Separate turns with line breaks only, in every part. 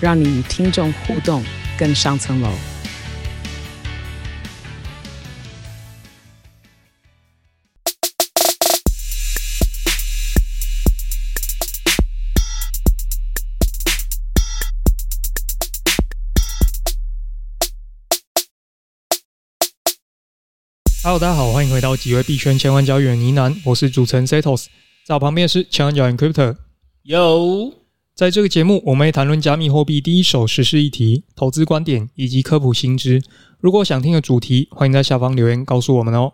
让你与听众互动更上层楼。
Hello，大家好，欢迎回到几位币圈千万交易员呢喃，我是主持人 Setos，在我旁边是千万交易员 Crypto。
有，在这个节目，我们会谈论加密货币第一手时事议题、投资观点以及科普新知。如果想听的主题，欢迎在下方留言告诉我们哦。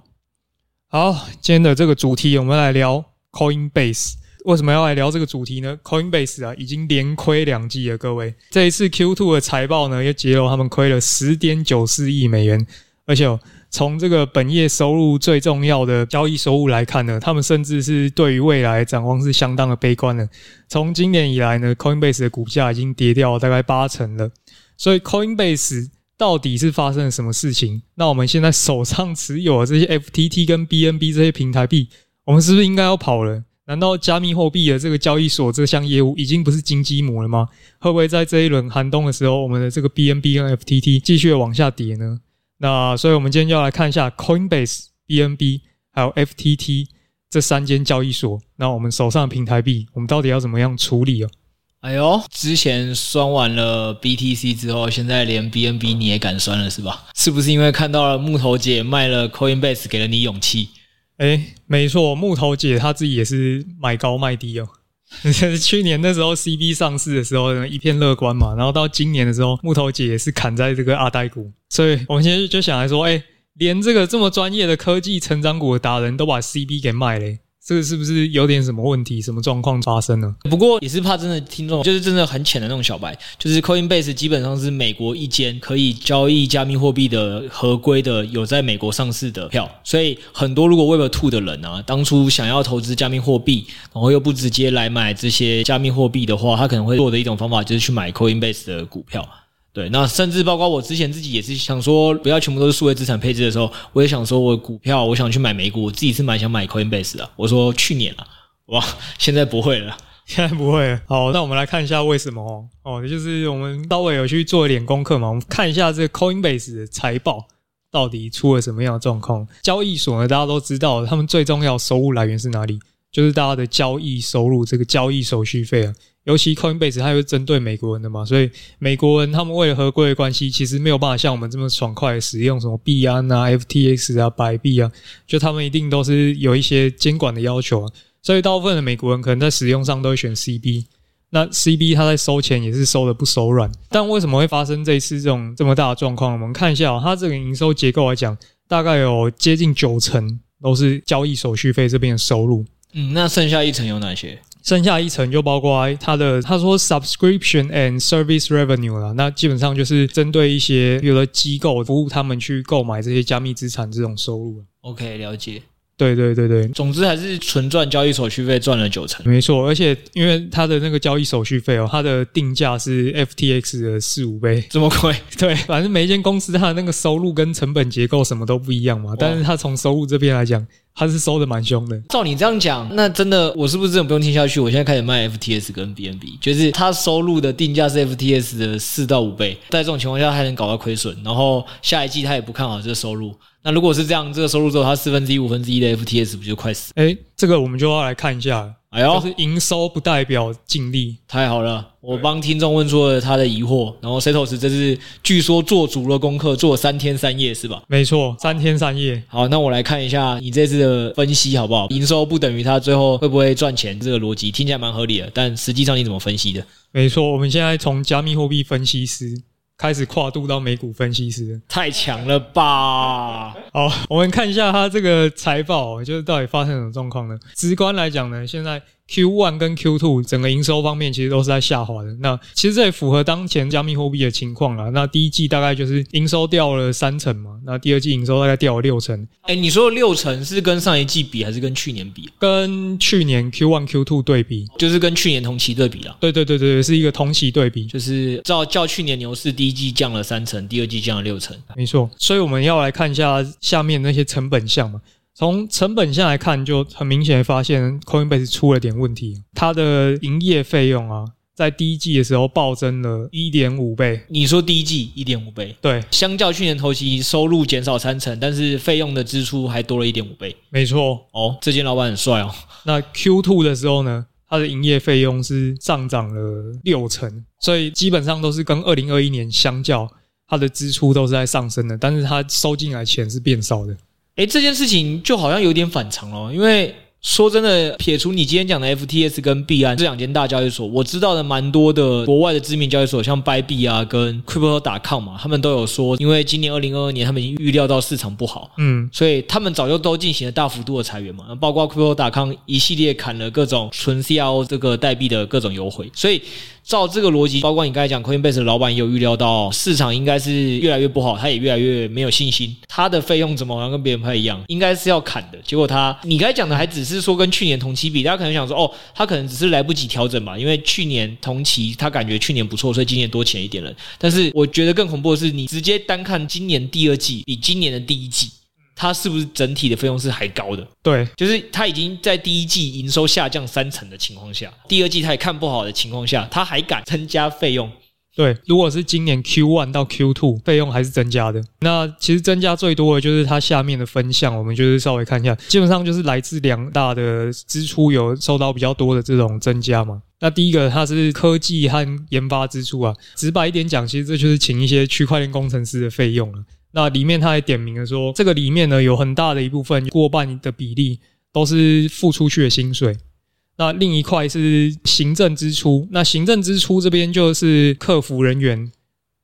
好，今天的这个主题，我们来聊 Coinbase。为什么要来聊这个主题呢？Coinbase 啊，已经连亏两季了，各位。这一次 Q2 的财报呢，也揭露他们亏了十点九四亿美元，而且哦。从这个本业收入最重要的交易收入来看呢，他们甚至是对于未来展望是相当的悲观的。从今年以来呢，Coinbase 的股价已经跌掉大概八成了。所以 Coinbase 到底是发生了什么事情？那我们现在手上持有的这些 FTT 跟 BNB 这些平台币，我们是不是应该要跑了？难道加密货币的这个交易所这项业务已经不是金鸡母了吗？会不会在这一轮寒冬的时候，我们的这个 BNB 跟 FTT 继续往下跌呢？那所以，我们今天就要来看一下 Coinbase、BNB 还有 FTT 这三间交易所。那我们手上的平台币，我们到底要怎么样处理哦？
哎呦，之前酸完了 BTC 之后，现在连 BNB 你也敢酸了是吧？是不是因为看到了木头姐卖了 Coinbase 给了你勇气？
哎，没错，木头姐她自己也是买高卖低哦。去年那时候 CB 上市的时候一片乐观嘛，然后到今年的时候，木头姐也是砍在这个阿呆股，所以我们现在就想来说，哎，连这个这么专业的科技成长股的达人都把 CB 给卖了。这个是不是有点什么问题？什么状况发生呢？
不过也是怕真的听众就是真的很浅的那种小白，就是 Coinbase 基本上是美国一间可以交易加密货币的合规的有在美国上市的票，所以很多如果 Web2 的人啊，当初想要投资加密货币，然后又不直接来买这些加密货币的话，他可能会做的一种方法就是去买 Coinbase 的股票。对，那甚至包括我之前自己也是想说，不要全部都是数位资产配置的时候，我也想说，我股票我想去买美股，我自己是蛮想买 Coinbase 的。我说去年了，哇，现在不会了，
现在不会了。好，那我们来看一下为什么哦，哦，就是我们稍微有去做一点功课嘛，我们看一下这个 Coinbase 的财报到底出了什么样的状况。交易所呢，大家都知道，他们最重要收入来源是哪里？就是大家的交易收入，这个交易手续费啊。尤其 Coinbase 它又是针对美国人的嘛，所以美国人他们为了合规的关系，其实没有办法像我们这么爽快使用什么币安啊、FTX 啊、白币啊，就他们一定都是有一些监管的要求。所以大部分的美国人可能在使用上都会选 CB。那 CB 它在收钱也是收的不手软。但为什么会发生这一次这种这么大的状况？我们看一下喔，它这个营收结构来讲，大概有接近九成都是交易手续费这边的收入。
嗯，那剩下一层有哪些？
剩下一层就包括它的，他说 subscription and service revenue 啦，那基本上就是针对一些有的机构服务他们去购买这些加密资产这种收入。
OK，了解。
对对对对，
总之还是纯赚交易手续费赚了九成。
没错，而且因为它的那个交易手续费哦，它的定价是 FTX 的四五倍，
这么贵？
对，反正每一间公司它的那个收入跟成本结构什么都不一样嘛，但是它从收入这边来讲。他是收的蛮凶的。
照你这样讲，那真的我是不是真的不用听下去？我现在开始卖 FTS 跟 BNB，就是他收入的定价是 FTS 的四到五倍，在这种情况下还能搞到亏损，然后下一季他也不看好这个收入。那如果是这样，这个收入之后，他四分之一、五分之一的 FTS 不就快死？
诶，这个我们就要来看一下。
哎呦，
就是营收不代表净利，
太好了！我帮听众问出了他的疑惑，然后 Setos 这是据说做足了功课，做了三天三夜是吧？
没错，三天三夜。
好，那我来看一下你这次的分析好不好？营收不等于他最后会不会赚钱，这个逻辑听起来蛮合理的，但实际上你怎么分析的？
没错，我们现在从加密货币分析师。开始跨度到美股分析师，
太强了吧！
好，我们看一下它这个财报，就是到底发生什么状况呢？直观来讲呢，现在 Q one 跟 Q two 整个营收方面其实都是在下滑的。那其实这也符合当前加密货币的情况啦。那第一季大概就是营收掉了三成嘛，那第二季营收大概掉了六成。
哎，你说的六成是跟上一季比，还是跟去年比？
跟去年 Q one Q two 对比，
就是跟去年同期对比啦。
对对对对，是一个同期对比，
就是照较去年牛市第一季降了三成，第二季降了六成。
没错，所以我们要来看一下下面那些成本项嘛。从成本线来看，就很明显发现 Coinbase 出了点问题。它的营业费用啊，在第一季的时候暴增了一点五倍。
你说第一季一点五倍？
对，
相较去年同期收入减少三成，但是费用的支出还多了一点五倍。
没错，
哦，这间老板很帅哦。
那 Q two 的时候呢，它的营业费用是上涨了六成，所以基本上都是跟二零二一年相较，它的支出都是在上升的，但是它收进来钱是变少的。
诶，这件事情就好像有点反常了，因为。说真的，撇除你今天讲的 FTS 跟币安这两间大交易所，我知道的蛮多的国外的知名交易所，像 Bybit 啊跟 Crypto.com 嘛，他们都有说，因为今年二零二二年他们已经预料到市场不好，嗯，所以他们早就都进行了大幅度的裁员嘛，包括 Crypto.com 一系列砍了各种纯 CRO 这个代币的各种优惠，所以照这个逻辑，包括你刚才讲 Coinbase 的老板也有预料到市场应该是越来越不好，他也越来越没有信心，他的费用怎么好像跟别人不太一样，应该是要砍的，结果他你刚才讲的还只是。说跟去年同期比，大家可能想说，哦，他可能只是来不及调整吧，因为去年同期他感觉去年不错，所以今年多钱一点了。但是我觉得更恐怖的是，你直接单看今年第二季比今年的第一季，它是不是整体的费用是还高的？
对，
就是它已经在第一季营收下降三成的情况下，第二季它也看不好的情况下，它还敢增加费用。
对，如果是今年 Q one 到 Q two 费用还是增加的，那其实增加最多的就是它下面的分项，我们就是稍微看一下，基本上就是来自两大的支出有受到比较多的这种增加嘛。那第一个它是科技和研发支出啊，直白一点讲，其实这就是请一些区块链工程师的费用了。那里面他还点名了说，这个里面呢有很大的一部分，过半的比例都是付出去的薪水。那另一块是行政支出，那行政支出这边就是客服人员，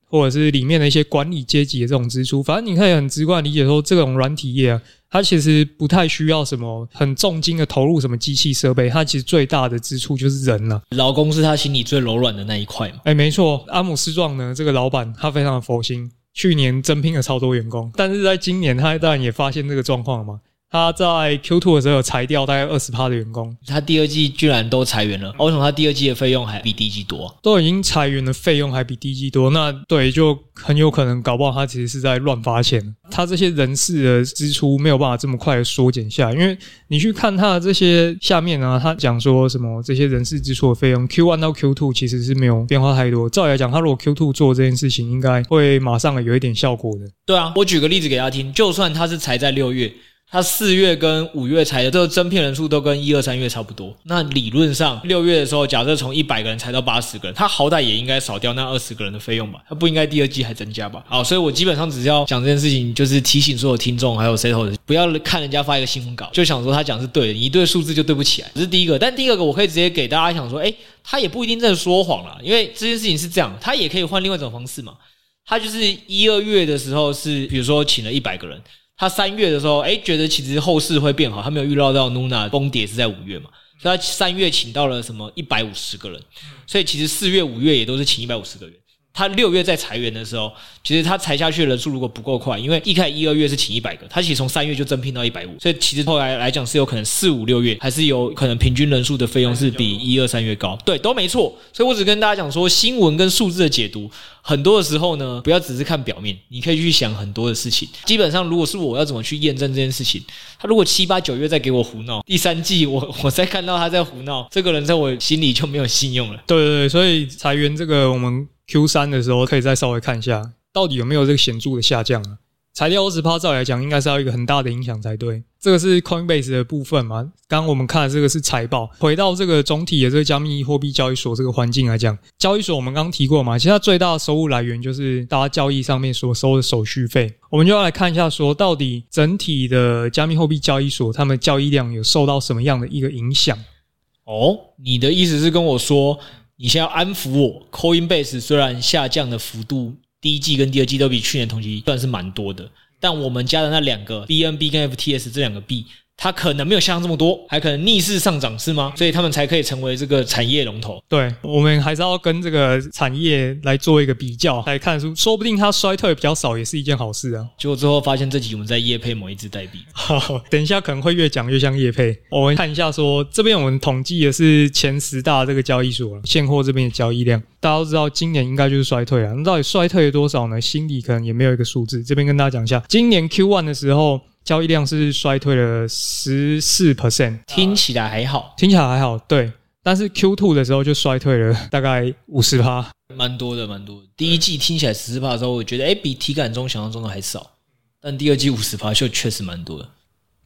或者是里面的一些管理阶级的这种支出。反正你可以很直观理解说，这种软体业啊，它其实不太需要什么很重金的投入什么机器设备，它其实最大的支出就是人了。
劳工是他心里最柔软的那一块嘛？
哎，没错，阿姆斯壮呢，这个老板他非常的佛心，去年增聘了超多员工，但是在今年他当然也发现这个状况了嘛。他在 Q2 的时候有裁掉大概二十趴的员工，
他第二季居然都裁员了，为什么他第二季的费用还比第一季多？
都已经裁员的费用还比第一季多，那对，就很有可能搞不好他其实是在乱发钱。他这些人事的支出没有办法这么快的缩减下来，因为你去看他的这些下面啊，他讲说什么这些人事支出的费用 Q1 到 Q2 其实是没有变化太多。照理来讲，他如果 Q2 做这件事情，应该会马上有一点效果的。
对啊，我举个例子给大家听，就算他是裁在六月。他四月跟五月裁的这个增聘人数都跟一二三月差不多。那理论上六月的时候，假设从一百个人裁到八十个人，他好歹也应该少掉那二十个人的费用吧？他不应该第二季还增加吧？好，所以我基本上只是要讲这件事情，就是提醒所有听众还有 settle 的，不要看人家发一个新闻稿就想说他讲是对的，你一对数字就对不起来。这是第一个，但第二个我可以直接给大家想说，诶，他也不一定在说谎了，因为这件事情是这样，他也可以换另外一种方式嘛。他就是一二月的时候是，比如说请了一百个人。他三月的时候，哎，觉得其实后市会变好，他没有预料到 Nuna 崩跌是在五月嘛，所以他三月请到了什么一百五十个人，所以其实四月、五月也都是请一百五十个人。他六月在裁员的时候，其实他裁下去的人数如果不够快，因为一开始一二月是请一百个，他其实从三月就增聘到一百五，所以其实后来来讲是有可能四五六月还是有可能平均人数的费用是比一二三月高，对，都没错。所以我只跟大家讲说，新闻跟数字的解读，很多的时候呢，不要只是看表面，你可以去想很多的事情。基本上，如果是我要怎么去验证这件事情，他如果七八九月再给我胡闹，第三季我我再看到他在胡闹，这个人在我心里就没有信用了。
对对对，所以裁员这个我们。Q 三的时候可以再稍微看一下，到底有没有这个显著的下降啊？裁掉二十趴，照来讲应该是要一个很大的影响才对。这个是 Coinbase 的部分嘛？刚我们看的这个是财报。回到这个总体的这个加密货币交易所这个环境来讲，交易所我们刚刚提过嘛，其实它最大的收入来源就是大家交易上面所收的手续费。我们就要来看一下，说到底整体的加密货币交易所，他们交易量有受到什么样的一个影响？
哦，你的意思是跟我说？你先要安抚我，Coinbase 虽然下降的幅度，第一季跟第二季都比去年同期算是蛮多的，但我们家的那两个 BNB 跟 FTS 这两个币，它可能没有下降这么多，还可能逆势上涨，是吗？所以他们才可以成为这个产业龙头。
对，我们还是要跟这个产业来做一个比较，来看书，说不定它衰退比较少，也是一件好事啊。
结果最后发现这集我们在业配某一支代币。
好，等一下可能会越讲越像业配。我们看一下说，说这边我们统计的是前十大这个交易所了，现货这边的交易量，大家都知道今年应该就是衰退了。那到底衰退了多少呢？心里可能也没有一个数字。这边跟大家讲一下，今年 Q one 的时候。交易量是衰退了十四 percent，
听起来还好，
听起来还好，对。但是 Q two 的时候就衰退了大概五十趴，
蛮多的，蛮多的。第一季听起来十四趴的时候，我觉得哎、欸，比体感中想象中的还少。但第二季五十趴就确实蛮多的。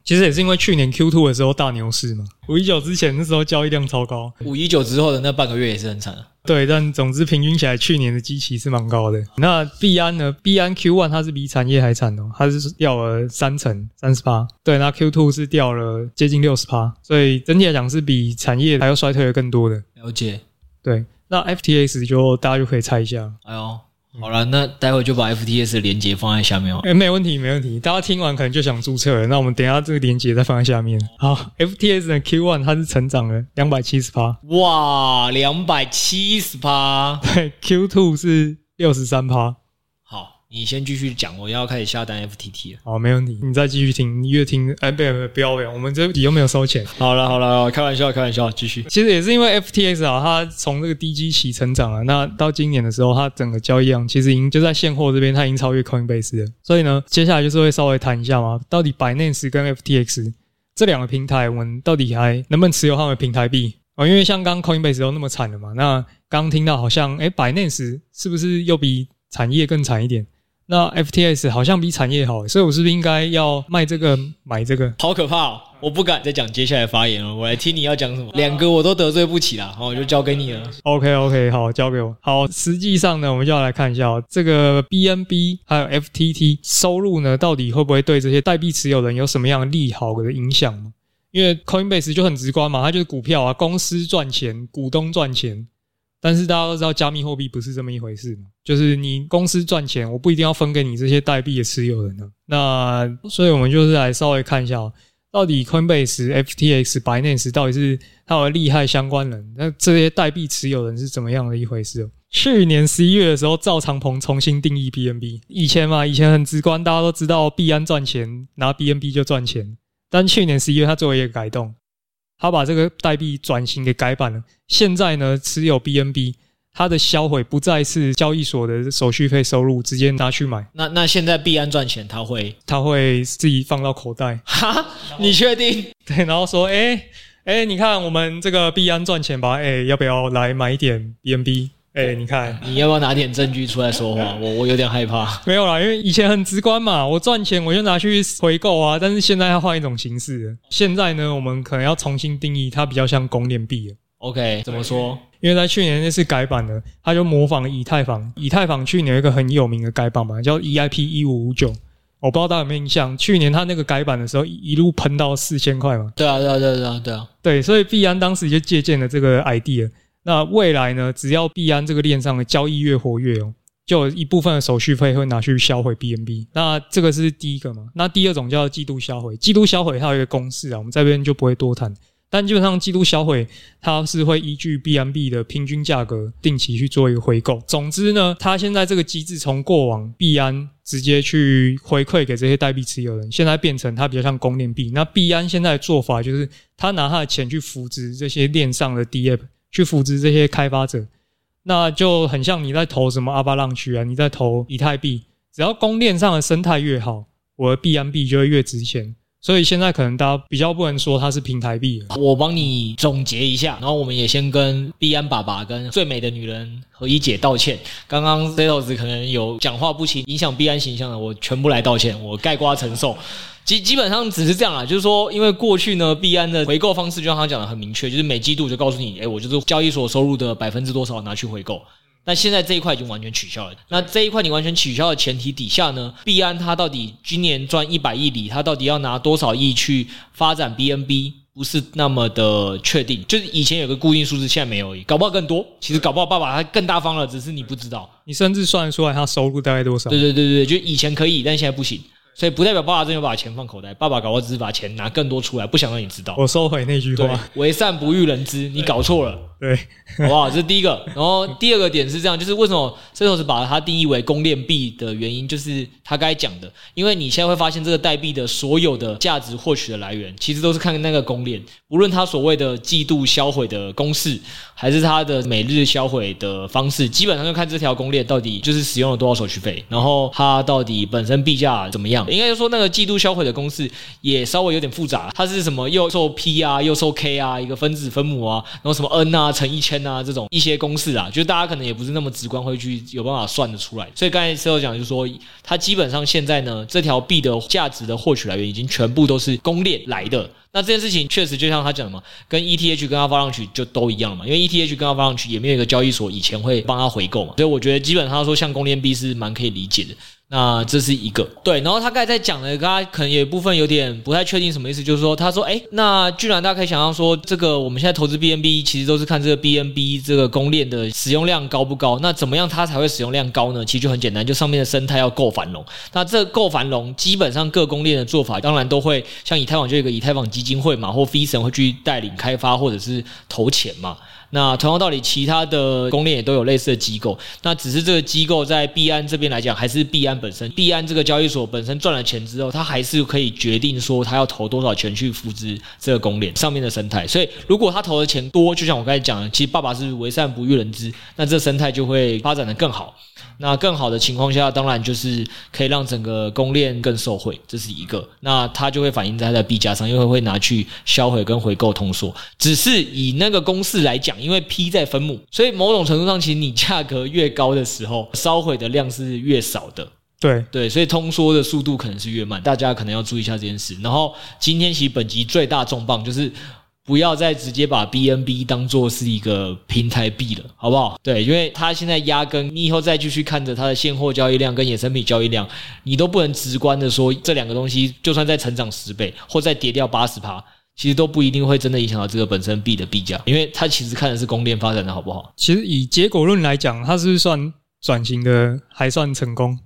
其实也是因为去年 Q two 的时候大牛市嘛，五一九之前那时候交易量超高，
五一九之后的那半个月也是很惨。
对，但总之平均起来，去年的基期是蛮高的。那币安呢？币安 Q one 它是比产业还惨哦，它是掉了三成三十趴。对，那 Q two 是掉了接近六十趴，所以整体来讲是比产业还要衰退的更多的。
了解。
对，那 FTX 就大家就可以猜一下。
哎呦。好了，那待会就把 FTS 的连接放在下面哦。
哎，没问题，没问题。大家听完可能就想注册了，那我们等一下这个连接再放在下面。好，FTS 的 Q One 它是成长了两百七十趴。
哇，两百七十趴。
对，Q Two 是六十三趴。
你先继续讲，我要开始下单 FTT 了。
好，没问题，你再继续听，你越听，哎，不要不要不要，不要，我们这里又没有收钱。
好了好了，开玩笑开玩笑，继续。
其实也是因为 FTX 啊，它从这个低基期成长了，那到今年的时候，它整个交易量其实已经就在现货这边，它已经超越 Coinbase 了。所以呢，接下来就是会稍微谈一下嘛，到底 Binance 跟 FTX 这两个平台，我们到底还能不能持有他们的平台币啊？因为像刚 Coinbase 都那么惨了嘛，那刚听到好像，哎，Binance 是不是又比产业更惨一点？那 FTS 好像比产业好，所以我是不是应该要卖这个买这个？
好可怕哦！我不敢再讲接下来发言了，我来听你要讲什么。两个我都得罪不起啦，好，我就交给你了。
OK OK，好，交给我。好，实际上呢，我们就要来看一下这个 BNB 还有 FTT 收入呢，到底会不会对这些代币持有人有什么样的利好的影响？因为 Coinbase 就很直观嘛，它就是股票啊，公司赚钱，股东赚钱。但是大家都知道，加密货币不是这么一回事嘛，就是你公司赚钱，我不一定要分给你这些代币的持有人呢。那所以我们就是来稍微看一下，到底 Coinbase、FTX、Binance 到底是它有利害相关人，那这些代币持有人是怎么样的一回事？去年十一月的时候，赵长鹏重新定义 BNB。以前嘛，以前很直观，大家都知道币安赚钱，拿 BNB 就赚钱。但去年十一月，他做了一个改动。他把这个代币转型给改版了。现在呢，持有 BNB，它的销毁不再是交易所的手续费收入，直接拿去买。
那那现在币安赚钱，他会
他会自己放到口袋？
哈？你确定？
对，然后说，哎哎，你看我们这个币安赚钱吧，哎，要不要来买一点 BNB？哎、欸，你看，
你要不要拿点证据出来说话？我我有点害怕。
没有啦，因为以前很直观嘛，我赚钱我就拿去回购啊。但是现在要换一种形式。现在呢，我们可能要重新定义它，比较像公链币了。
OK，怎么说？
因为在去年那次改版呢，它就模仿了以太坊。以太坊去年有一个很有名的改版嘛，叫 EIP 一五五九。我不知道大家有没有印象，去年它那个改版的时候，一路喷到四千块嘛。
对啊，对啊，对啊，对啊，对啊。
对，所以币安当时就借鉴了这个 idea。那未来呢？只要币安这个链上的交易越活跃哦，就有一部分的手续费会拿去销毁 BNB。那这个是第一个嘛？那第二种叫季度销毁。季度销毁它有一个公式啊，我们这边就不会多谈。但基本上季度销毁它是会依据 BNB 的平均价格定期去做一个回购。总之呢，它现在这个机制从过往币安直接去回馈给这些代币持有人，现在变成它比较像公链币。那币安现在的做法就是，他拿他的钱去扶植这些链上的 DApp。去扶植这些开发者，那就很像你在投什么阿巴浪区啊，你在投以太币，只要供链上的生态越好，我的币安币就会越值钱。所以现在可能大家比较不能说它是平台币。
我帮你总结一下，然后我们也先跟币安爸爸跟最美的女人何一姐道歉。刚刚 Zetos 可能有讲话不清，影响币安形象的，我全部来道歉，我概括承受。基基本上只是这样啦，就是说，因为过去呢，币安的回购方式就像他讲的很明确，就是每季度就告诉你，诶，我就是交易所收入的百分之多少拿去回购。但现在这一块已经完全取消了。那这一块你完全取消的前提底下呢，币安它到底今年赚一百亿里，它到底要拿多少亿去发展 BNB，不是那么的确定。就是以前有个固定数字，现在没有而已，搞不好更多。其实搞不好爸爸他更大方了，只是你不知道。
你甚至算得出来他收入大概多少？
对对对对，就以前可以，但现在不行。所以不代表爸爸真的把钱放口袋，爸爸搞不好只是把钱拿更多出来，不想让你知道。
我收回那句话，
为善不欲人知，你搞错了。
对，
好不好？这是第一个。然后第二个点是这样，就是为什么 Setos 把它定义为公链币的原因，就是他刚才讲的，因为你现在会发现这个代币的所有的价值获取的来源，其实都是看那个公链，无论它所谓的季度销毁的公式，还是它的每日销毁的方式，基本上就看这条公链到底就是使用了多少手续费，然后它到底本身币价怎么样。应该说那个季度销毁的公式也稍微有点复杂，它是什么又受 P 啊，又受 K 啊，一个分子分母啊，然后什么 N 啊。乘一千啊，这种一些公式啊，就大家可能也不是那么直观会去有办法算得出来。所以刚才 CEO 讲就是说，它基本上现在呢，这条币的价值的获取来源已经全部都是公链来的。那这件事情确实就像他讲的嘛，跟 ETH 跟他发上去就都一样了嘛，因为 ETH 跟他发上去也没有一个交易所以前会帮他回购嘛，所以我觉得基本上说像公链币是蛮可以理解的。那这是一个对，然后他刚才在讲的，大家可能有一部分有点不太确定什么意思，就是说他说，哎，那居然大家可以想象说，这个我们现在投资 BNB 其实都是看这个 BNB 这个公链的使用量高不高？那怎么样它才会使用量高呢？其实就很简单，就上面的生态要够繁荣。那这够繁荣，基本上各公链的做法，当然都会像以太坊就有一个以太坊基金会嘛，或 Pheasant 会去带领开发或者是投钱嘛。那同样道理，其他的公链也都有类似的机构。那只是这个机构在币安这边来讲，还是币安本身。币安这个交易所本身赚了钱之后，他还是可以决定说，他要投多少钱去扶持这个公链上面的生态。所以，如果他投的钱多，就像我刚才讲的，其实爸爸是为善不欲人知，那这生态就会发展的更好。那更好的情况下，当然就是可以让整个供链更受惠，这是一个。那它就会反映在它的币价上，因为会拿去销毁跟回购通缩。只是以那个公式来讲，因为 P 在分母，所以某种程度上，其实你价格越高的时候，烧毁的量是越少的。
对
对，所以通缩的速度可能是越慢，大家可能要注意一下这件事。然后今天其实本集最大重磅就是。不要再直接把 BNB 当做是一个平台币了，好不好？对，因为它现在压根，你以后再继续看着它的现货交易量跟衍生品交易量，你都不能直观的说这两个东西，就算再成长十倍或再跌掉八十趴，其实都不一定会真的影响到这个本身币的币价，因为它其实看的是供链发展的好不好。
其实以结果论来讲，它是是算转型的还算成功？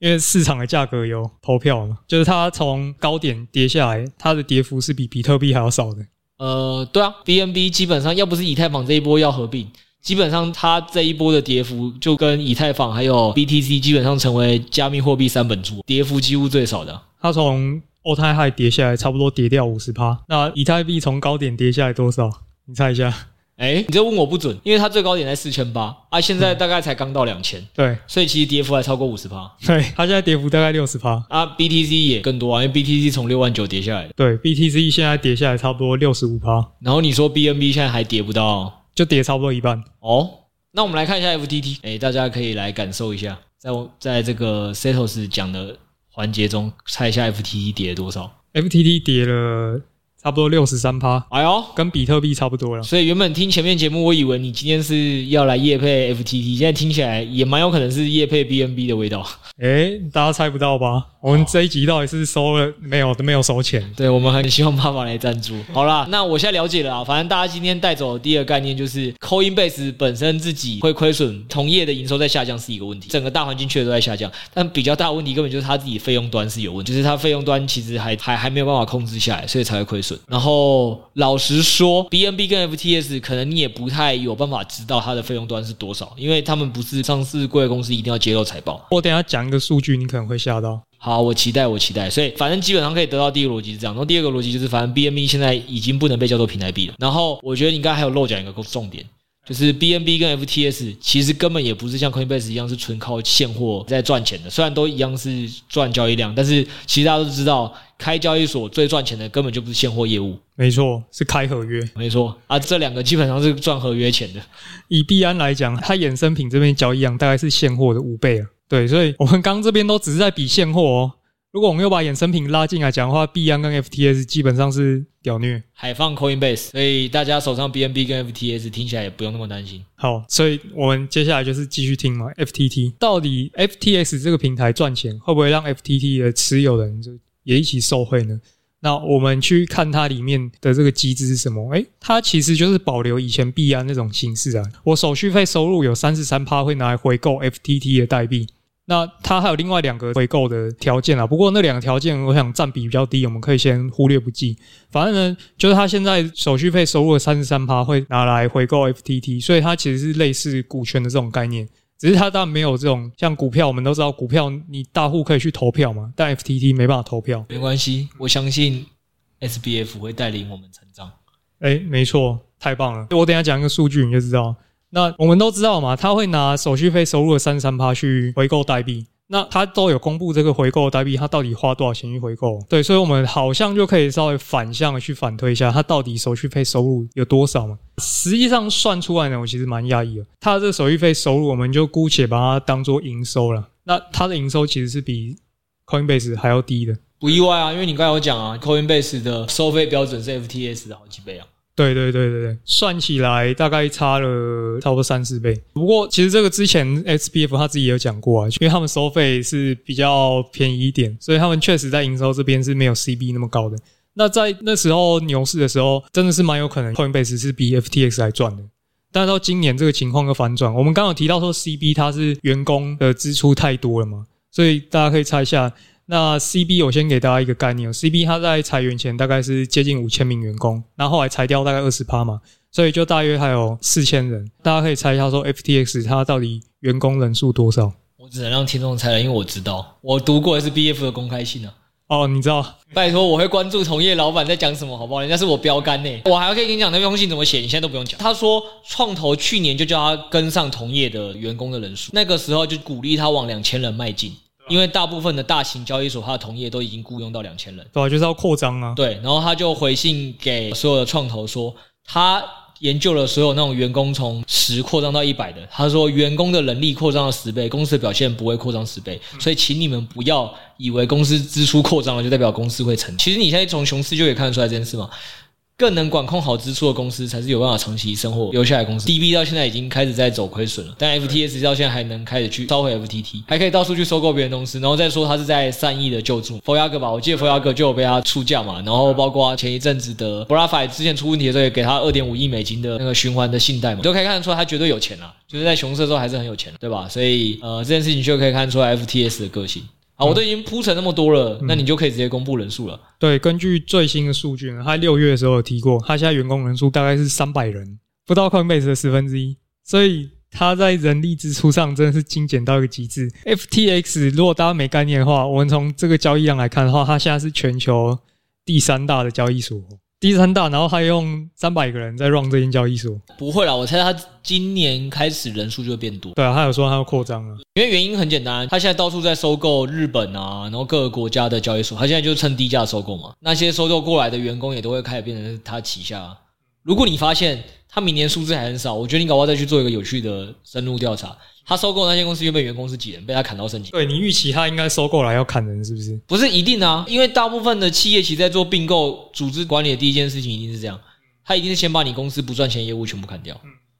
因为市场的价格有投票嘛，就是它从高点跌下来，它的跌幅是比比特币还要少的。
呃，对啊，BNB 基本上要不是以太坊这一波要合并，基本上它这一波的跌幅就跟以太坊还有 BTC 基本上成为加密货币三本柱，跌幅几乎最少的。
它从欧泰泰跌下来，差不多跌掉五十趴。那以太币从高点跌下来多少？你猜一下。
哎，你这问我不准，因为它最高点在四千八啊，现在大概才刚到两千，
对，
所以其实跌幅还超过五十趴。
对，它现在跌幅大概六十趴
啊，BTC 也更多啊，因为 BTC 从六万九跌下来。
对，BTC 现在跌下来差不多六十五趴，
然后你说 BNB 现在还跌不到，
就跌差不多一半
哦。那我们来看一下 FTT，哎，大家可以来感受一下，在我在这个 Setos 讲的环节中，猜一下 FTT 跌了多少
？FTT 跌了。差不多六十三趴，
哎呦，
跟比特币差不多了。
所以原本听前面节目，我以为你今天是要来业配 FTT，现在听起来也蛮有可能是业配 BNB 的味道。
哎，大家猜不到吧？我们这一集到底是收了没有？都没有收钱。
对，我们很希望爸爸来赞助。好啦，那我现在了解了啊。反正大家今天带走的第二个概念就是 Coinbase 本身自己会亏损，同业的营收在下降是一个问题，整个大环境确实都在下降。但比较大的问题根本就是他自己费用端是有问题，就是他费用端其实还还还没有办法控制下来，所以才会亏损。然后老实说，BNB 跟 FTS 可能你也不太有办法知道它的费用端是多少，因为他们不是上市贵公司，一定要揭露财报。
我等一下讲一个数据，你可能会吓到。
好，我期待，我期待。所以反正基本上可以得到第一个逻辑是这样，然后第二个逻辑就是，反正 bmb 现在已经不能被叫做平台币了。然后我觉得你刚才还有漏讲一个重点。就是 BNB 跟 FTS 其实根本也不是像 Coinbase 一样是纯靠现货在赚钱的，虽然都一样是赚交易量，但是其实大家都知道，开交易所最赚钱的根本就不是现货业务，
没错，是开合约，
没错啊，这两个基本上是赚合约钱的。
以币安来讲，它衍生品这边交易量大概是现货的五倍啊，对，所以我们刚这边都只是在比现货哦。如果我们又把衍生品拉进来讲的话，币安跟 FTS 基本上是屌虐，
海放 Coinbase，所以大家手上 BNB 跟 FTS 听起来也不用那么担心。
好，所以我们接下来就是继续听嘛，FTT 到底 FTS 这个平台赚钱，会不会让 FTT 的持有人就也一起受惠呢？那我们去看它里面的这个机制是什么？诶，它其实就是保留以前币安那种形式啊，我手续费收入有三十三趴会拿来回购 FTT 的代币。那它还有另外两个回购的条件啊，不过那两个条件我想占比比较低，我们可以先忽略不计。反正呢，就是它现在手续费收入的三十三趴会拿来回购 FTT，所以它其实是类似股权的这种概念，只是它当然没有这种像股票，我们都知道股票你大户可以去投票嘛，但 FTT 没办法投票。
没关系，我相信 SBF 会带领我们成长。
哎，没错，太棒了！我等一下讲一个数据你就知道。那我们都知道嘛，他会拿手续费收入的三十三趴去回购代币。那他都有公布这个回购代币，他到底花多少钱去回购？对，所以我们好像就可以稍微反向的去反推一下，他到底手续费收入有多少嘛？实际上算出来呢，我其实蛮讶异的。他的这个手续费收入，我们就姑且把它当做营收了。那他的营收其实是比 Coinbase 还要低的，
不意外啊，因为你刚才有讲啊，Coinbase 的收费标准是 F T S 的好几倍啊。
对对对对对，算起来大概差了差不多三四倍。不过其实这个之前 SPF 他自己也有讲过啊，因为他们收费是比较便宜一点，所以他们确实在营收这边是没有 CB 那么高的。那在那时候牛市的时候，真的是蛮有可能 Coinbase 是比 FTX 还赚的。但到今年这个情况又反转，我们刚刚有提到说 CB 它是员工的支出太多了嘛，所以大家可以猜一下。那 CB 我先给大家一个概念，CB 它在裁员前大概是接近五千名员工，然后后来裁掉大概二十趴嘛，所以就大约还有四千人。大家可以猜一下说 FTX 它到底员工人数多少？
我只能让听众猜了，因为我知道，我读过 SBF 的公开信啊。
哦，你知道？
拜托，我会关注同业老板在讲什么，好不好？人家是我标杆呢，我还可以跟你讲那封信怎么写，你现在都不用讲。他说，创投去年就叫他跟上同业的员工的人数，那个时候就鼓励他往两千人迈进。因为大部分的大型交易所，它的同业都已经雇佣到两千人，
对啊，就是要扩张啊。
对，然后他就回信给所有的创投说，他研究了所有那种员工从十扩张到一百的，他说员工的能力扩张了十倍，公司的表现不会扩张十倍，所以请你们不要以为公司支出扩张了就代表公司会成。其实你现在从熊市就可以看得出来这件事嘛。更能管控好支出的公司，才是有办法长期生活留下来的公司。DB 到现在已经开始在走亏损了，但 FTS 到现在还能开始去召回 FTT，还可以到处去收购别人公司，然后再说他是在善意的救助。佛牙哥吧，我记得佛牙哥就有被他出价嘛，然后包括前一阵子的 BlockFi 之前出问题的时候，也给他二点五亿美金的那个循环的信贷嘛，都可以看得出来他绝对有钱啊，就是在熊市的时候还是很有钱，对吧？所以呃，这件事情就可以看出来 FTS 的个性。好，我都已经铺成那么多了，嗯，那你就可以直接公布人数了。
对，根据最新的数据呢，他六月的时候有提过，他现在员工人数大概是三百人，不到 Coinbase 的十分之一，所以他在人力支出上真的是精简到一个极致。FTX 如果大家没概念的话，我们从这个交易量来看的话，它现在是全球第三大的交易所。第三大，然后还用三百个人在 run 这间交易所，
不会啦，我猜他今年开始人数就会变多。
对啊，他有说他要扩张了，
因为原因很简单，他现在到处在收购日本啊，然后各个国家的交易所，他现在就趁低价收购嘛，那些收购过来的员工也都会开始变成他旗下。如果你发现他明年数字还很少，我觉得你搞不好再去做一个有趣的深入调查。他收购那些公司原本员工是几人，被他砍到剩几？
对，你预期他应该收购来要砍人是不是？
不是一定啊，因为大部分的企业其实在做并购组织管理的第一件事情一定是这样，他一定是先把你公司不赚钱业务全部砍掉，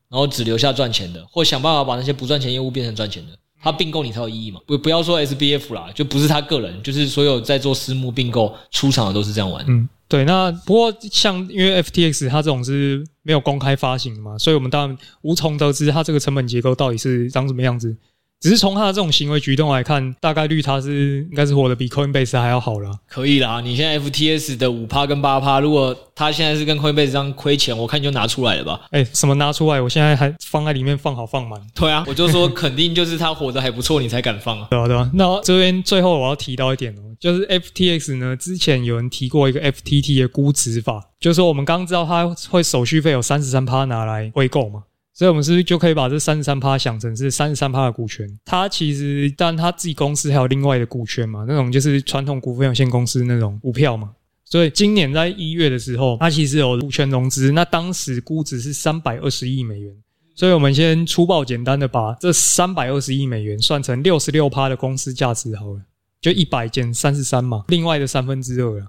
然后只留下赚钱的，或想办法把那些不赚钱业务变成赚钱的。他并购你才有意义嘛？不不要说 SBF 啦，就不是他个人，就是所有在做私募并购出场的都是这样玩。
嗯，对。那不过像因为 FTX 它这种是没有公开发行的嘛，所以我们当然无从得知它这个成本结构到底是长什么样子。只是从他的这种行为举动来看，大概率他是应该是活得比 Coinbase 还要好了。
可以啦，你现在 FTS 的五趴跟八趴，如果他现在是跟 Coinbase 这样亏钱，我看你就拿出来了吧。
哎、欸，什么拿出来？我现在还放在里面放好放满。
对啊，我就说肯定就是他活得还不错，你才敢放啊。
对啊，对啊。那这边最后我要提到一点哦，就是 FTX 呢，之前有人提过一个 FTT 的估值法，就是说我们刚刚知道他会手续费有三十三趴拿来回购嘛。所以，我们是不是就可以把这三十三趴想成是三十三趴的股权？他其实，但他自己公司还有另外的股权嘛，那种就是传统股份有限公司那种股票嘛。所以，今年在一月的时候，他其实有股权融资，那当时估值是三百二十亿美元。所以我们先粗暴简单的把这三百二十亿美元算成六十六趴的公司价值好了，就一百减三十三嘛，另外的三分之二了。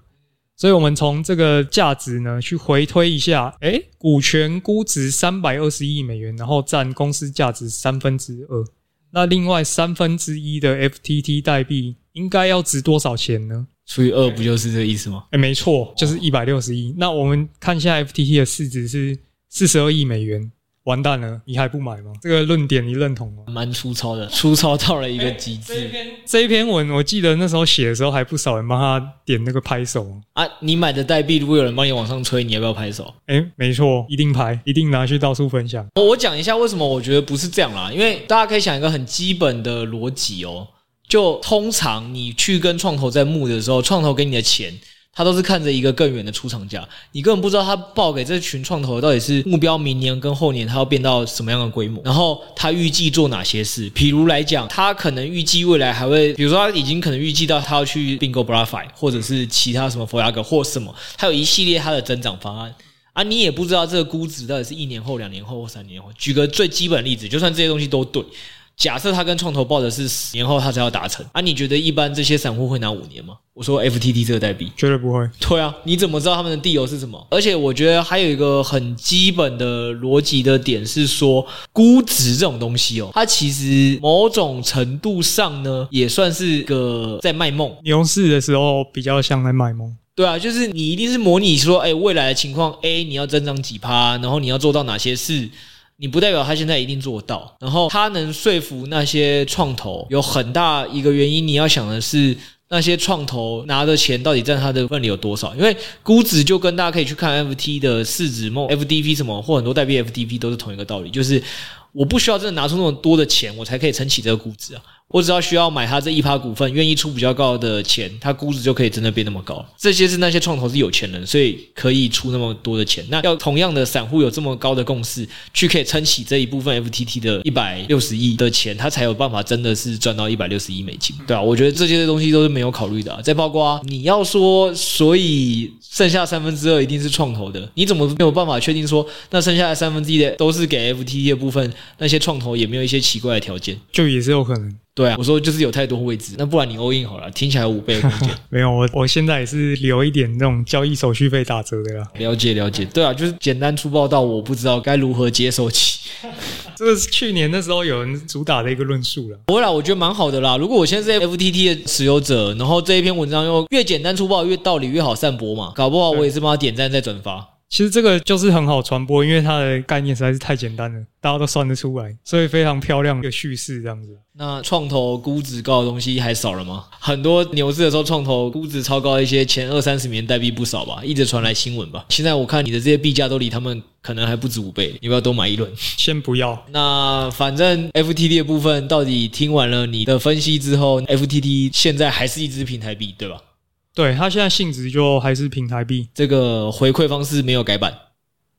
所以，我们从这个价值呢，去回推一下，诶，股权估值三百二十亿美元，然后占公司价值三分之二，那另外三分之一的 FTT 代币应该要值多少钱呢？
除以二，不就是这个意思吗？
诶，没错，就是一百六十亿。那我们看一下 FTT 的市值是四十二亿美元，完蛋了，你还不买吗？这个论点你认同吗？
蛮粗糙的，粗糙到了一个极致。
这一篇这一篇文，我记得那时候写的时候还不少人帮他点那个拍手
啊。你买的代币如果有人帮你往上吹，你要不要拍手？
哎，没错，一定拍，一定拿去到处分享。
我讲一下为什么我觉得不是这样啦，因为大家可以想一个很基本的逻辑哦，就通常你去跟创投在募的时候，创投给你的钱。他都是看着一个更远的出场价，你根本不知道他报给这群创投到底是目标明年跟后年他要变到什么样的规模，然后他预计做哪些事。譬如来讲，他可能预计未来还会，比如说他已经可能预计到他要去并购 b r a f i 或者是其他什么 Voyager 或什么，他有一系列他的增长方案啊，你也不知道这个估值到底是一年后、两年后或三年后。举个最基本例子，就算这些东西都对。假设他跟创投报的是十年后他才要达成啊？你觉得一般这些散户会拿五年吗？我说 FTT 这个代币
绝对不会。
对啊，你怎么知道他们的地由是什么？而且我觉得还有一个很基本的逻辑的点是说，估值这种东西哦，它其实某种程度上呢，也算是个在卖梦。
牛市的时候比较像在卖梦。
对啊，就是你一定是模拟说，哎，未来的情况 A 你要增长几趴，然后你要做到哪些事。你不代表他现在一定做到，然后他能说服那些创投，有很大一个原因，你要想的是那些创投拿的钱到底占他的份里有多少？因为估值就跟大家可以去看 FT 的市值、梦 FDP 什么或很多代币 FDP 都是同一个道理，就是我不需要真的拿出那么多的钱，我才可以撑起这个估值啊。我只要需要买他这一趴股份，愿意出比较高的钱，他估值就可以真的变那么高。这些是那些创投是有钱人，所以可以出那么多的钱。那要同样的散户有这么高的共识，去可以撑起这一部分 FTT 的一百六十亿的钱，他才有办法真的是赚到一百六十亿美金。对啊，我觉得这些东西都是没有考虑的啊。再包括你要说，所以剩下三分之二一定是创投的，你怎么没有办法确定说，那剩下的三分之一的都是给 FTT 的部分，那些创投也没有一些奇怪的条件，
就也是有可能。
对啊，我说就是有太多位置，那不然你 all in 好了，听起来有五倍的空间。
没有，我我现在也是留一点那种交易手续费打折的啦。
了解了解，对啊，就是简单粗暴到我不知道该如何接受起。
这个是去年那时候有人主打的一个论述了。
不会啦，我觉得蛮好的啦。如果我现在是 FTT 的持有者，然后这一篇文章又越简单粗暴，越道理越好散播嘛，搞不好我也是帮他点赞再转发。
其实这个就是很好传播，因为它的概念实在是太简单了，大家都算得出来，所以非常漂亮的叙事这样子。
那创投估值高的东西还少了吗？很多牛市的时候，创投估值超高一些，前二三十年代币不少吧，一直传来新闻吧。现在我看你的这些币价都离他们可能还不止五倍，你要不要多买一轮？
先不要。
那反正 FTT 的部分，到底听完了你的分析之后，FTT 现在还是一只平台币，对吧？
对，它现在性质就还是平台币，
这个回馈方式没有改版。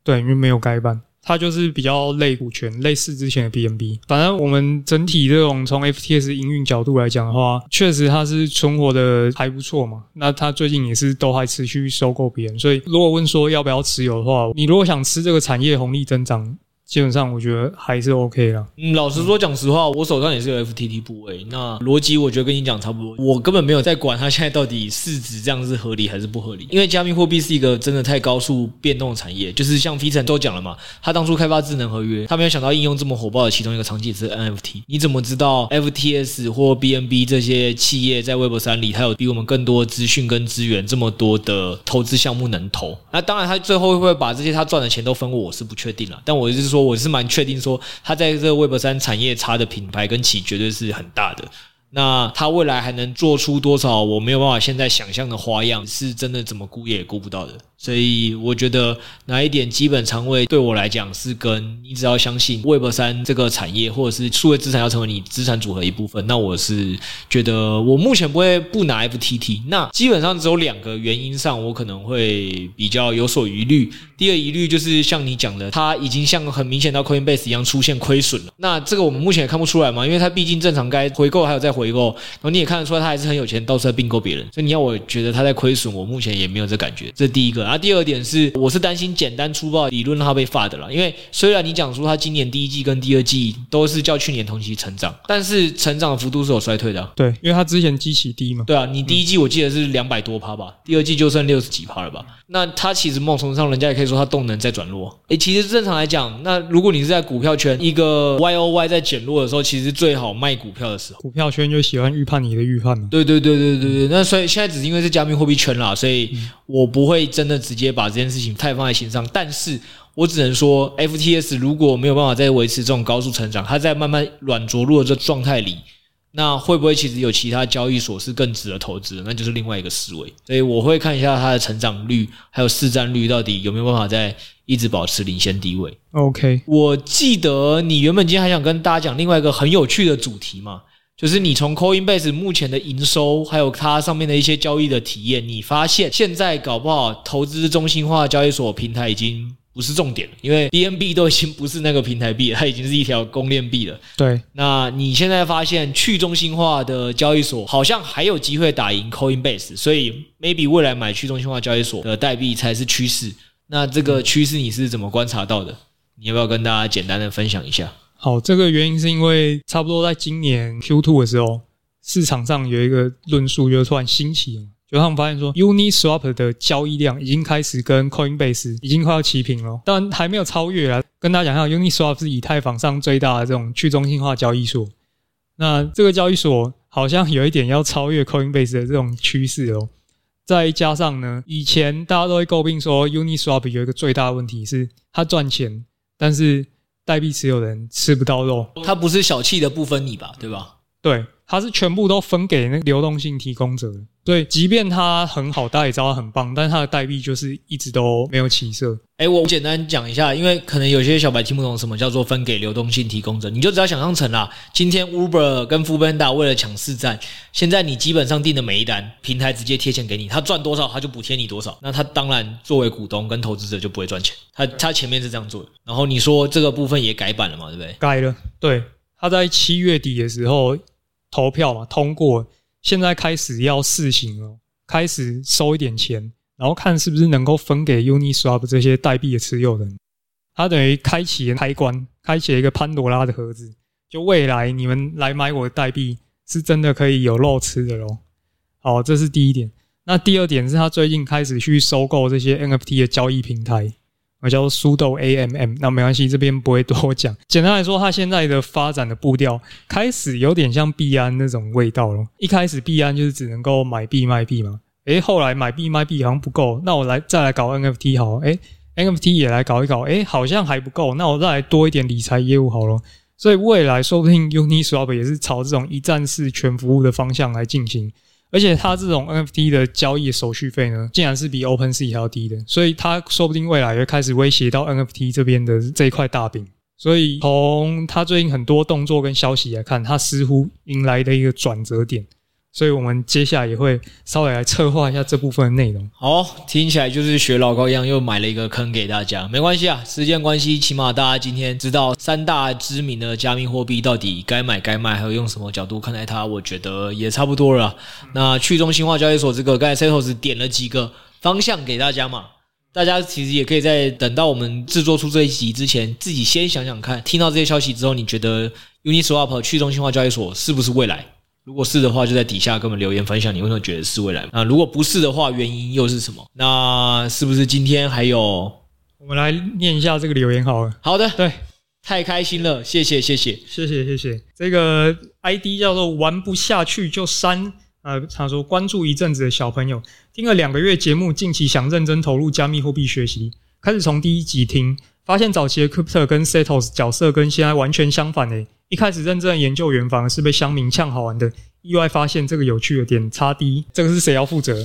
对，因为没有改版，它就是比较类股权，类似之前的 BNB。反正我们整体这种从 FTS 营运角度来讲的话，确实它是存活的还不错嘛。那它最近也是都还持续收购别人，所以如果问说要不要持有的话，你如果想吃这个产业红利增长。基本上我觉得还是 OK 啦。
嗯，老实说，讲实话，我手上也是有 FTT 部位。那逻辑我觉得跟你讲差不多。我根本没有在管它现在到底市值这样是合理还是不合理。因为加密货币是一个真的太高速变动的产业。就是像 Pete 都讲了嘛，他当初开发智能合约，他没有想到应用这么火爆的其中一个场景是 NFT。你怎么知道 FTS 或 BNB 这些企业在 Web 三里，它有比我们更多资讯跟资源，这么多的投资项目能投？那当然，他最后会不会把这些他赚的钱都分我，我是不确定了。但我就是说。我是蛮确定说，他在这个 Web 三产业差的品牌跟企绝对是很大的。那他未来还能做出多少我没有办法现在想象的花样，是真的怎么估也估不到的。所以我觉得哪一点基本仓位对我来讲是跟你只要相信 Web 三这个产业或者是数位资产要成为你资产组合一部分，那我是觉得我目前不会不拿 FTT。那基本上只有两个原因上我可能会比较有所疑虑。第二疑虑就是像你讲的，它已经像很明显到 Coinbase 一样出现亏损了。那这个我们目前也看不出来嘛，因为它毕竟正常该回购还有在。回购，然后你也看得出来，他还是很有钱，到处在并购别人。所以你要我觉得他在亏损，我目前也没有这感觉。这是第一个。然后第二点是，我是担心简单粗暴理论让他被发的了。因为虽然你讲说他今年第一季跟第二季都是较去年同期成长，但是成长的幅度是有衰退的。
对，因为他之前基期低嘛。
对啊，你第一季我记得是两百多趴吧，第二季就剩六十几趴了吧。那他其实某种程度上，人家也可以说他动能在转弱。诶，其实正常来讲，那如果你是在股票圈一个 Y O Y 在减弱的时候，其实最好卖股票的时候。
股票圈就喜欢预判你的预判嘛。
对对对对对对。那所以现在只是因为是加密货币圈啦，所以我不会真的直接把这件事情太放在心上。但是我只能说，FTS 如果没有办法再维持这种高速成长，它在慢慢软着陆的这状态里，那会不会其实有其他交易所是更值得投资的？那就是另外一个思维。所以我会看一下它的成长率，还有市占率到底有没有办法再一直保持领先地位。
OK，
我记得你原本今天还想跟大家讲另外一个很有趣的主题嘛。就是你从 Coinbase 目前的营收，还有它上面的一些交易的体验，你发现现在搞不好投资中心化交易所平台已经不是重点了，因为 BNB 都已经不是那个平台币了，它已经是一条公链币了。
对，
那你现在发现去中心化的交易所好像还有机会打赢 Coinbase，所以 maybe 未来买去中心化交易所的代币才是趋势。那这个趋势你是怎么观察到的？你要不要跟大家简单的分享一下？
好，这个原因是因为差不多在今年 Q2 的时候，市场上有一个论述，就突然兴起了，就他们发现说，Uniswap 的交易量已经开始跟 Coinbase 已经快要齐平了，但还没有超越啊。跟大家讲一下，Uniswap 是以太坊上最大的这种去中心化交易所，那这个交易所好像有一点要超越 Coinbase 的这种趋势哦。再加上呢，以前大家都会诟病说，Uniswap 有一个最大的问题是它赚钱，但是代币持有人吃不到肉，
他不是小气的不分你吧，对吧？
对，它是全部都分给那个流动性提供者。对，即便它很好，大家也知道它很棒，但是它的代币就是一直都没有起色。
哎，我简单讲一下，因为可能有些小白听不懂什么叫做分给流动性提供者，你就只要想象成啦，今天 Uber 跟 Foodpanda 为了抢市占，现在你基本上订的每一单，平台直接贴钱给你，他赚多少他就补贴你多少，那他当然作为股东跟投资者就不会赚钱，他他前面是这样做的。然后你说这个部分也改版了嘛，对不对？
改了，对，他在七月底的时候投票嘛通过。现在开始要试行了，开始收一点钱，然后看是不是能够分给 Uniswap 这些代币的持有人。它等于开启开关，开启了一个潘多拉的盒子。就未来你们来买我的代币，是真的可以有肉吃的喽。好，这是第一点。那第二点是他最近开始去收购这些 NFT 的交易平台。我叫苏豆 AMM，那没关系，这边不会多讲。简单来说，它现在的发展的步调开始有点像币安那种味道了。一开始币安就是只能够买币卖币嘛，诶，后来买币卖币好像不够，那我来再来搞 NFT 好，诶，NFT 也来搞一搞，诶，好像还不够，那我再来多一点理财业务好了。所以未来说不定 Uniswap 也是朝这种一站式全服务的方向来进行。而且它这种 NFT 的交易手续费呢，竟然是比 OpenSea 还要低的，所以它说不定未来会开始威胁到 NFT 这边的这一块大饼。所以从它最近很多动作跟消息来看，它似乎迎来的一个转折点。所以我们接下来也会稍微来策划一下这部分内容。
好，听起来就是学老高一样，又买了一个坑给大家。没关系啊，时间关系，起码大家今天知道三大知名的加密货币到底该买该卖，还有用什么角度看待它，我觉得也差不多了。那去中心化交易所这个，刚才 Setos 点了几个方向给大家嘛，大家其实也可以在等到我们制作出这一集之前，自己先想想看，听到这些消息之后，你觉得 Uniswap 去中心化交易所是不是未来？如果是的话，就在底下跟我们留言分享，你为什么觉得是未来？那如果不是的话，原因又是什么？那是不是今天还有？
我们来念一下这个留言好了。
好的，
对，
太开心了，谢谢，谢谢，
谢谢，谢谢。这个 ID 叫做玩不下去就删。呃，他说关注一阵子的小朋友，听了两个月节目，近期想认真投入加密货币学习，开始从第一集听，发现早期的 Crypto 跟 Setos 角色跟现在完全相反诶。一开始认真研究原，反而是被乡民呛好玩的。意外发现这个有趣的点，差低，这个是谁要负责？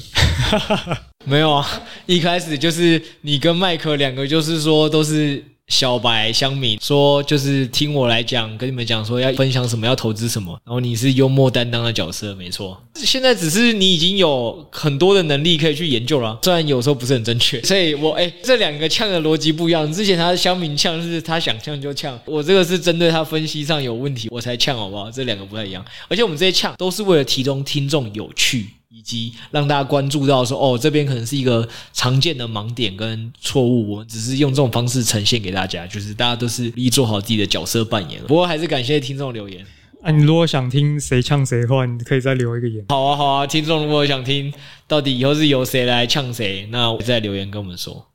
没有啊，一开始就是你跟麦克两个，就是说都是。小白香米说：“就是听我来讲，跟你们讲说要分享什么，要投资什么。然后你是幽默担当的角色，没错。现在只是你已经有很多的能力可以去研究了，虽然有时候不是很正确。所以我哎，这两个呛的逻辑不一样。之前他的乡民呛是他想呛就呛，我这个是针对他分析上有问题我才呛，好不好？这两个不太一样。而且我们这些呛都是为了提供听众有趣。”以及让大家关注到说，哦，这边可能是一个常见的盲点跟错误，我们只是用这种方式呈现给大家，就是大家都是一做好自己的角色扮演。不过还是感谢听众留言。
啊，你如果想听谁呛谁的话，你可以再留一个言。
好啊，好啊，听众如果想听到底以后是由谁来呛谁，那我再留言跟我们说。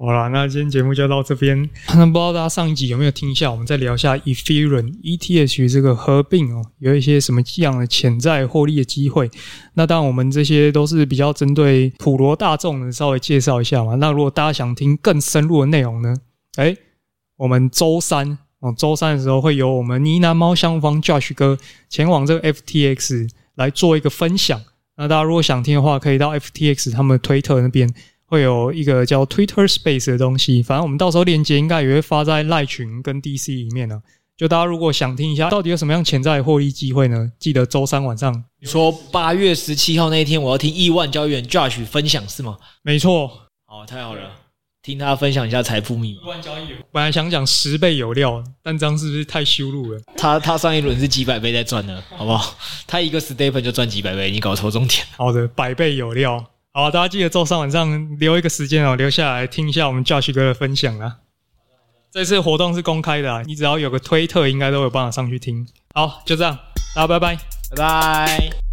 好啦，那今天节目就到这边。那不知道大家上一集有没有听一下？我们再聊一下 Ethereum ETH 这个合并哦，有一些什么样的潜在获利的机会？那当然，我们这些都是比较针对普罗大众的，稍微介绍一下嘛。那如果大家想听更深入的内容呢？哎，我们周三哦，周三的时候会有我们呢喃猫香方 Josh 哥前往这个 FTX 来做一个分享。那大家如果想听的话，可以到 FTX 他们推特那边会有一个叫 Twitter Space 的东西。反正我们到时候链接应该也会发在赖群跟 DC 里面呢。就大家如果想听一下，到底有什么样潜在的获利机会呢？记得周三晚上，
你说八月十七号那一天，我要听亿万交易员 Josh 分享是吗？
没错，
好，太好了，听他分享一下财富密码。亿万交易员
本来想讲十倍有料，但这样是不是太羞辱了？
他他上一轮是几百倍在赚的，好不好？他一个 step 就赚几百倍，你搞错重点。
好的，百倍有料。好，大家记得周三晚上留一个时间哦，留下来听一下我们 Josh 哥的分享啊。这次活动是公开的啊，你只要有个推特，应该都有办法上去听。好，就这样，大家拜拜，
拜拜。